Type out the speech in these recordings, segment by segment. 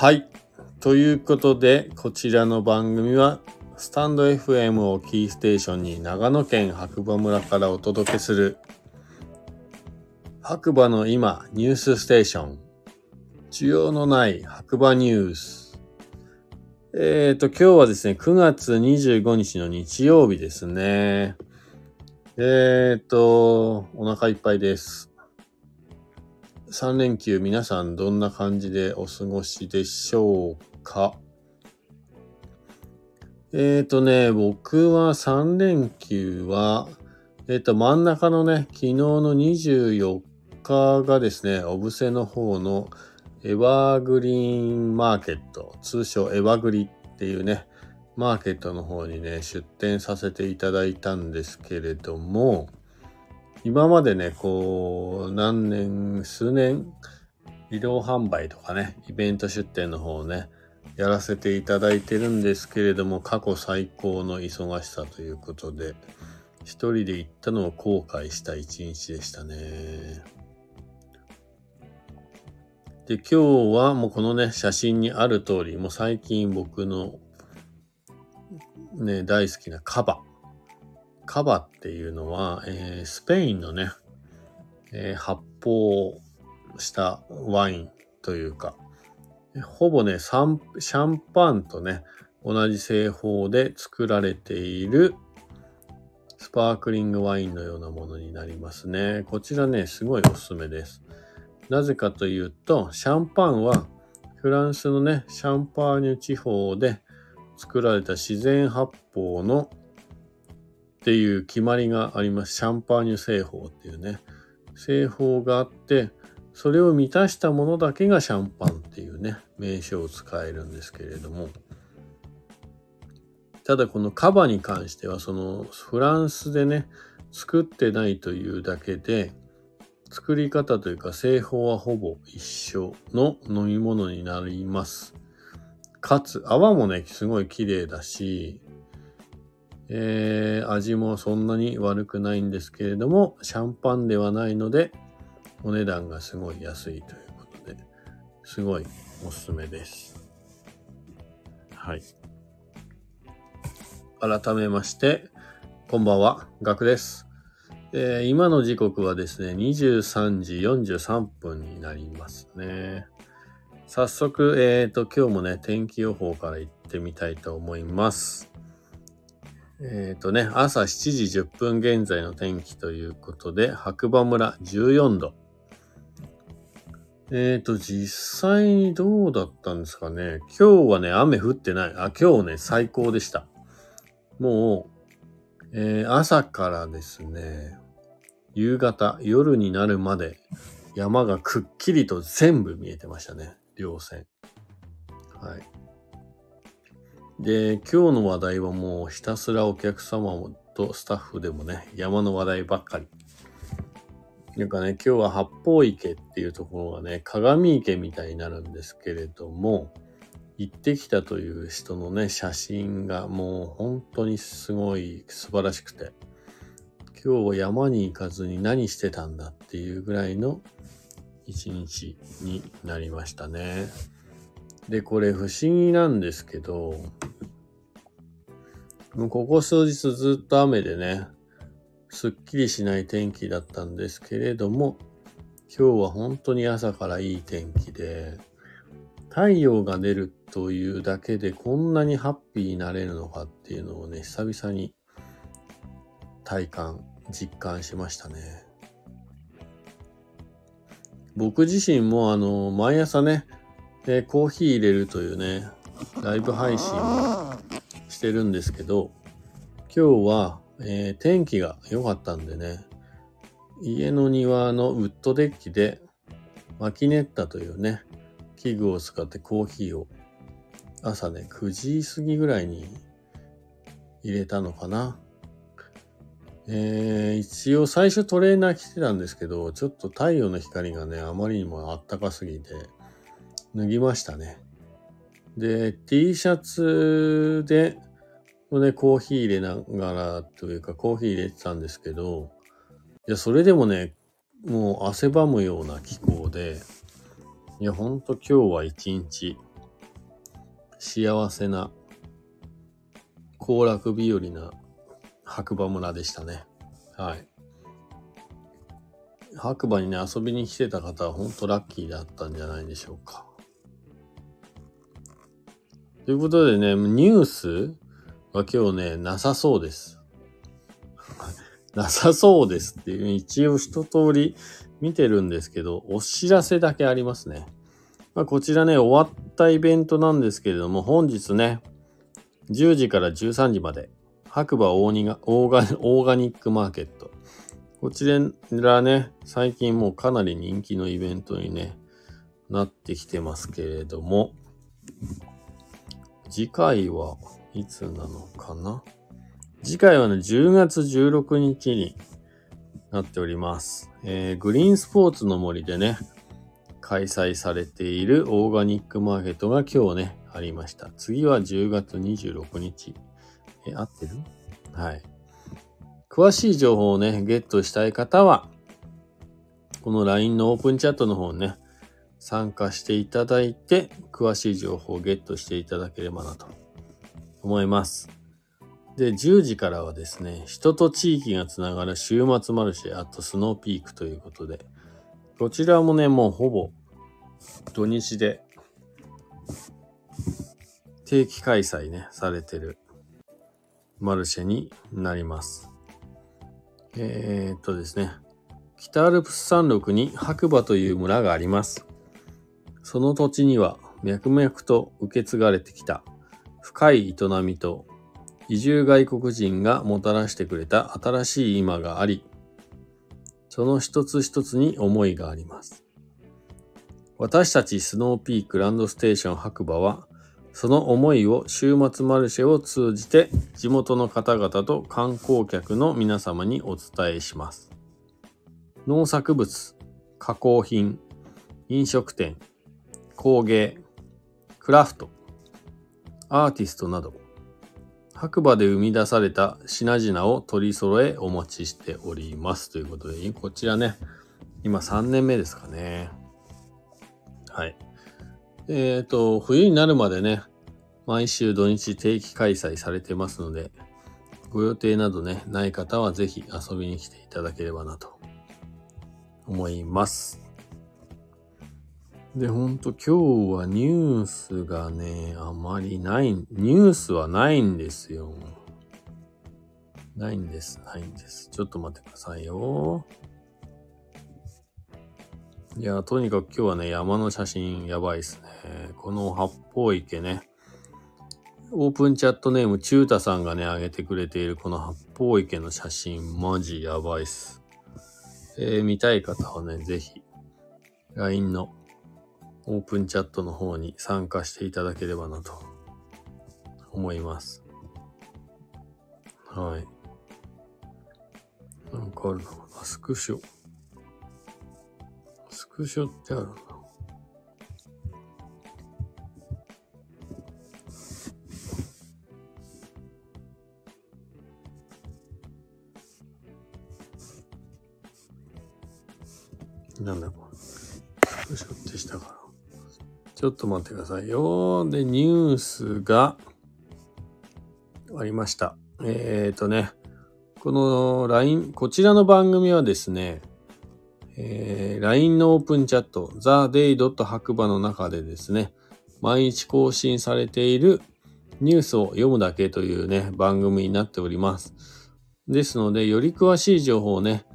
はい。ということで、こちらの番組は、スタンド FM をキーステーションに長野県白馬村からお届けする、白馬の今ニュースステーション、需要のない白馬ニュース。えっ、ー、と、今日はですね、9月25日の日曜日ですね。えっ、ー、と、お腹いっぱいです。3連休皆さんどんな感じでお過ごしでしょうか？えっ、ー、とね、僕は3連休は、えっ、ー、と、真ん中のね、昨日の24日がですね、お布施の方のエバーグリーンマーケット、通称エバグリっていうね、マーケットの方にね、出店させていただいたんですけれども、今までね、こう、何年、数年、移動販売とかね、イベント出店の方をね、やらせていただいてるんですけれども、過去最高の忙しさということで、一人で行ったのを後悔した一日でしたね。で、今日はもうこのね、写真にある通り、もう最近僕のね、大好きなカバ。カバっていうのは、えー、スペインのね、えー、発泡したワインというか、ほぼね、シャンパンとね、同じ製法で作られているスパークリングワインのようなものになりますね。こちらね、すごいおすすめです。なぜかというと、シャンパンはフランスのね、シャンパーニュ地方で作られた自然発泡のっていう決まりがあります。シャンパーニュ製法っていうね。製法があって、それを満たしたものだけがシャンパンっていうね、名称を使えるんですけれども。ただこのカバに関しては、そのフランスでね、作ってないというだけで、作り方というか製法はほぼ一緒の飲み物になります。かつ、泡もね、すごい綺麗だし、えー、味もそんなに悪くないんですけれども、シャンパンではないので、お値段がすごい安いということで、すごいおすすめです。はい。改めまして、こんばんは、ガクです。えー、今の時刻はですね、23時43分になりますね。早速、えっ、ー、と、今日もね、天気予報から行ってみたいと思います。えっ、ー、とね、朝7時10分現在の天気ということで、白馬村14度。えっ、ー、と、実際にどうだったんですかね。今日はね、雨降ってない。あ、今日ね、最高でした。もう、えー、朝からですね、夕方、夜になるまで山がくっきりと全部見えてましたね。稜線。はい。で、今日の話題はもうひたすらお客様とスタッフでもね、山の話題ばっかり。なんかね、今日は八方池っていうところがね、鏡池みたいになるんですけれども、行ってきたという人のね、写真がもう本当にすごい素晴らしくて、今日は山に行かずに何してたんだっていうぐらいの一日になりましたね。で、これ不思議なんですけど、もうここ数日ずっと雨でね、すっきりしない天気だったんですけれども、今日は本当に朝からいい天気で、太陽が出るというだけでこんなにハッピーになれるのかっていうのをね、久々に体感、実感しましたね。僕自身もあの、毎朝ね、えコーヒー入れるというね、ライブ配信をしてるんですけど、今日は、えー、天気が良かったんでね、家の庭のウッドデッキでマキネッタというね、器具を使ってコーヒーを朝ね、9時過ぎぐらいに入れたのかな。えー、一応最初トレーナー着てたんですけど、ちょっと太陽の光がね、あまりにもあったかすぎて、脱ぎましたね。で、T シャツで、ね、コーヒー入れながらというか、コーヒー入れてたんですけど、いや、それでもね、もう汗ばむような気候で、いや、ほんと今日は一日幸せな、行楽日和な白馬村でしたね。はい。白馬にね、遊びに来てた方は本当ラッキーだったんじゃないでしょうか。ということでね、ニュースは今日ね、なさそうです。なさそうですっていう、一応一通り見てるんですけど、お知らせだけありますね。まあ、こちらね、終わったイベントなんですけれども、本日ね、10時から13時まで、白馬オーガオーガニックマーケット。こちらね、最近もうかなり人気のイベントにね、なってきてますけれども、次回はいつなのかな？次回はね、10月16日になっております。えー、グリーンスポーツの森でね、開催されているオーガニックマーケットが今日ね、ありました。次は10月26日。え、合ってる？はい。詳しい情報をね、ゲットしたい方は、この LINE のオープンチャットの方にね、参加していただいて、詳しい情報をゲットしていただければなと思います。で、10時からはですね、人と地域がつながる週末マルシェ、あとスノーピークということで、こちらもね、もうほぼ土日で定期開催ね、されてるマルシェになります。えー、っとですね、北アルプス山麓に白馬という村があります。その土地には脈々と受け継がれてきた深い営みと移住外国人がもたらしてくれた新しい今があり、その一つ一つに思いがあります。私たちスノーピークランドステーション白馬は、その思いを週末マルシェを通じて地元の方々と観光客の皆様にお伝えします。農作物、加工品、飲食店、工芸、クラフト、アーティストなど、白馬で生み出された品々を取り揃えお持ちしております。ということで、こちらね、今3年目ですかね。はい。えっ、ー、と、冬になるまでね、毎週土日定期開催されてますので、ご予定などね、ない方はぜひ遊びに来ていただければなと思います。で、ほんと今日はニュースがね、あまりない、ニュースはないんですよ。ないんです、ないんです。ちょっと待ってくださいよ。いや、とにかく今日はね、山の写真やばいっすね。この八方池ね。オープンチャットネーム、チュータさんがね、上げてくれているこの八方池の写真、マジやばいっす。えー、見たい方はね、ぜひ、LINE のオープンチャットの方に参加していただければなと思います。はい。なんかあるのかなスクショ。スクショってあるな。なんだこれ。スクショってしたから。ちょっと待ってくださいよ。で、ニュースがありました。えっ、ー、とね、この LINE、こちらの番組はですね、えー、LINE のオープンチャット、theday. 白馬の中でですね、毎日更新されているニュースを読むだけというね、番組になっております。ですので、より詳しい情報をね、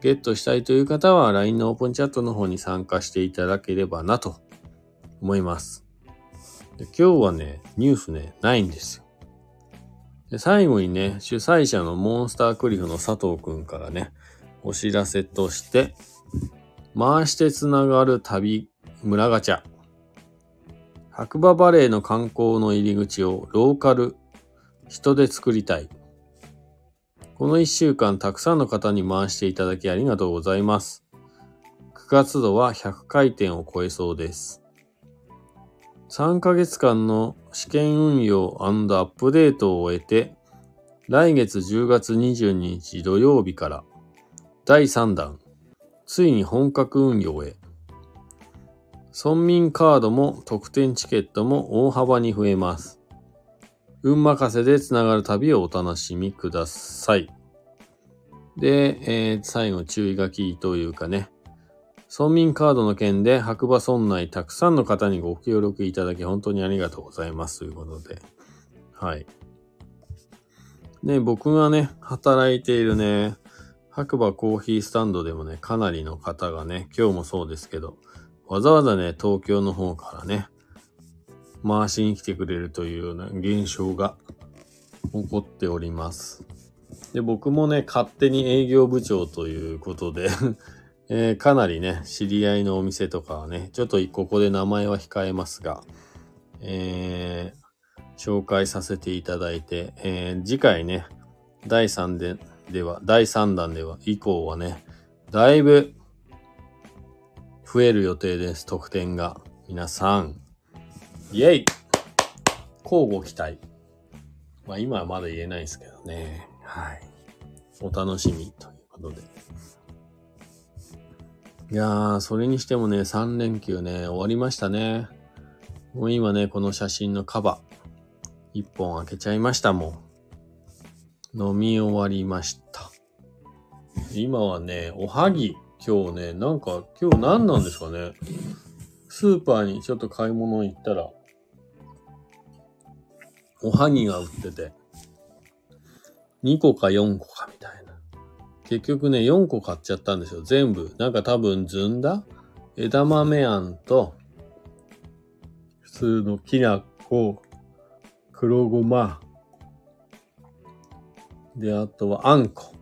ゲットしたいという方は LINE のオープンチャットの方に参加していただければなと思います。で今日はね、ニュースね、ないんですよ。で最後にね、主催者のモンスタークリフの佐藤くんからね、お知らせとして、回してつながる旅、村ガチャ。白馬バレーの観光の入り口をローカル、人で作りたい。この一週間たくさんの方に回していただきありがとうございます。9月度は100回転を超えそうです。3ヶ月間の試験運用アップデートを終えて、来月10月22日土曜日から第3弾、ついに本格運用へ。村民カードも特典チケットも大幅に増えます。運任せでつながる旅をお楽しみください。で、えー最後注意書きというかね、村民カードの件で白馬村内たくさんの方にご協力いただき本当にありがとうございますということで。はい。ね、僕がね、働いているね、白馬コーヒースタンドでもね、かなりの方がね、今日もそうですけど、わざわざね、東京の方からね、回しに来てくれるというような現象が起こっております。で、僕もね、勝手に営業部長ということで、えーかなりね、知り合いのお店とかはね、ちょっとここで名前は控えますが、えー紹介させていただいて、えー次回ね、第3弾では、第3弾では、以降はね、だいぶ増える予定です、得点が。皆さん、イェイ交互期待。まあ今はまだ言えないですけどね。はい。お楽しみということで。いやー、それにしてもね、3連休ね、終わりましたね。もう今ね、この写真のカバー、1本開けちゃいましたもん。飲み終わりました。今はね、おはぎ、今日ね、なんか、今日何なんですかね。スーパーにちょっと買い物行ったら、おはぎが売ってて、2個か4個か。結局ね、4個買っちゃったんですよ。全部。なんか多分ずんだ？枝豆あんと、普通のきな粉、黒ごま、で、あとはあんこ。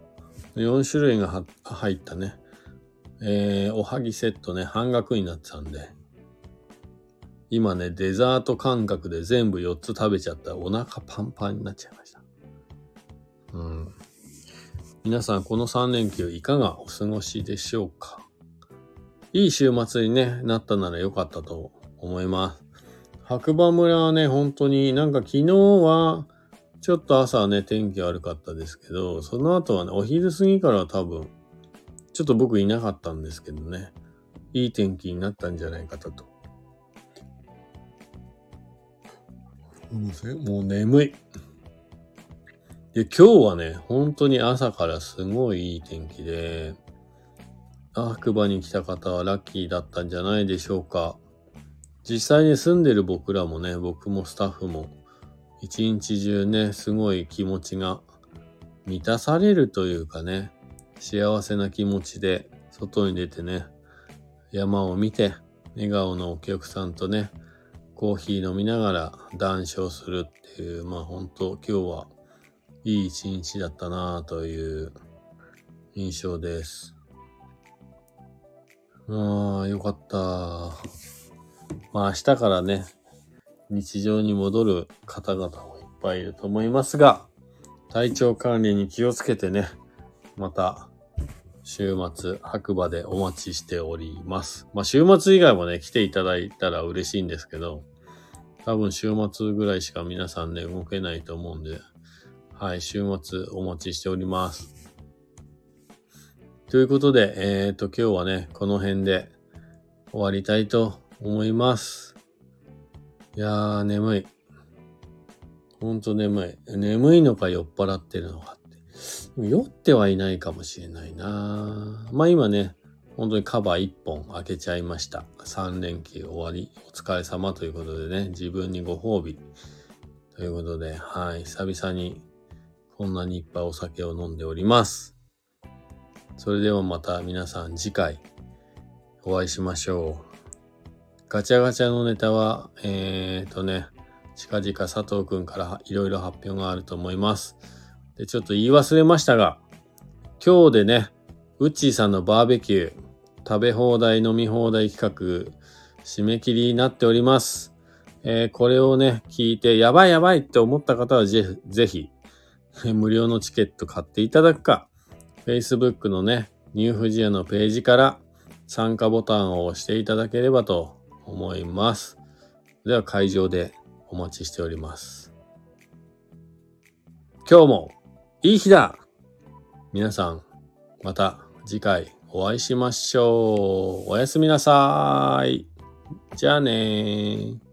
4種類が入ったね。えー、おはぎセットね、半額になってたんで。今ね、デザート感覚で全部4つ食べちゃったらお腹パンパンになっちゃいました。うん。皆さん、この3連休いかがお過ごしでしょうか？いい週末に、ね、なったなら良かったと思います。白馬村はね、本当になんか昨日は、ちょっと朝はね、天気悪かったですけど、その後はね、お昼過ぎから多分、ちょっと僕いなかったんですけどね、いい天気になったんじゃないかと。もう眠い。で、今日はね、本当に朝からすごいいい天気で、白馬に来た方はラッキーだったんじゃないでしょうか。実際に住んでる僕らもね、僕もスタッフも、一日中ね、すごい気持ちが満たされるというかね、幸せな気持ちで外に出てね、山を見て、笑顔のお客さんとね、コーヒー飲みながら談笑するっていう、まあ本当今日はいい一日だったなという印象です。ああ、よかった。まあ明日からね、日常に戻る方々もいっぱいいると思いますが、体調管理に気をつけてね、また週末白馬でお待ちしております。まあ週末以外もね、来ていただいたら嬉しいんですけど、多分週末ぐらいしか皆さんね、動けないと思うんで、はい、週末お待ちしております。ということで、えっ、と、今日はね、この辺で終わりたいと思います。いやー、眠い。ほんと眠い。眠いのか酔っ払ってるのかって。酔ってはいないかもしれないなまあ今ね、本当にカバー1本開けちゃいました。3連休終わり、お疲れ様ということでね、自分にご褒美。ということで、はい、久々にこんなにいっぱいお酒を飲んでおります。それではまた皆さん次回お会いしましょう。ガチャガチャのネタは、えーとね、近々佐藤くんからいろいろ発表があると思います。で、ちょっと言い忘れましたが、今日でね、ウッチーさんのバーベキュー、食べ放題飲み放題企画、締め切りになっております。えーこれをね、聞いて、やばいやばいって思った方はぜぜひ、無料のチケット買っていただくか、Facebook のね、ニューフジアのページから参加ボタンを押していただければと思います。では会場でお待ちしております。今日もいい日だ皆さん、また次回お会いしましょう。おやすみなさい。じゃあねー。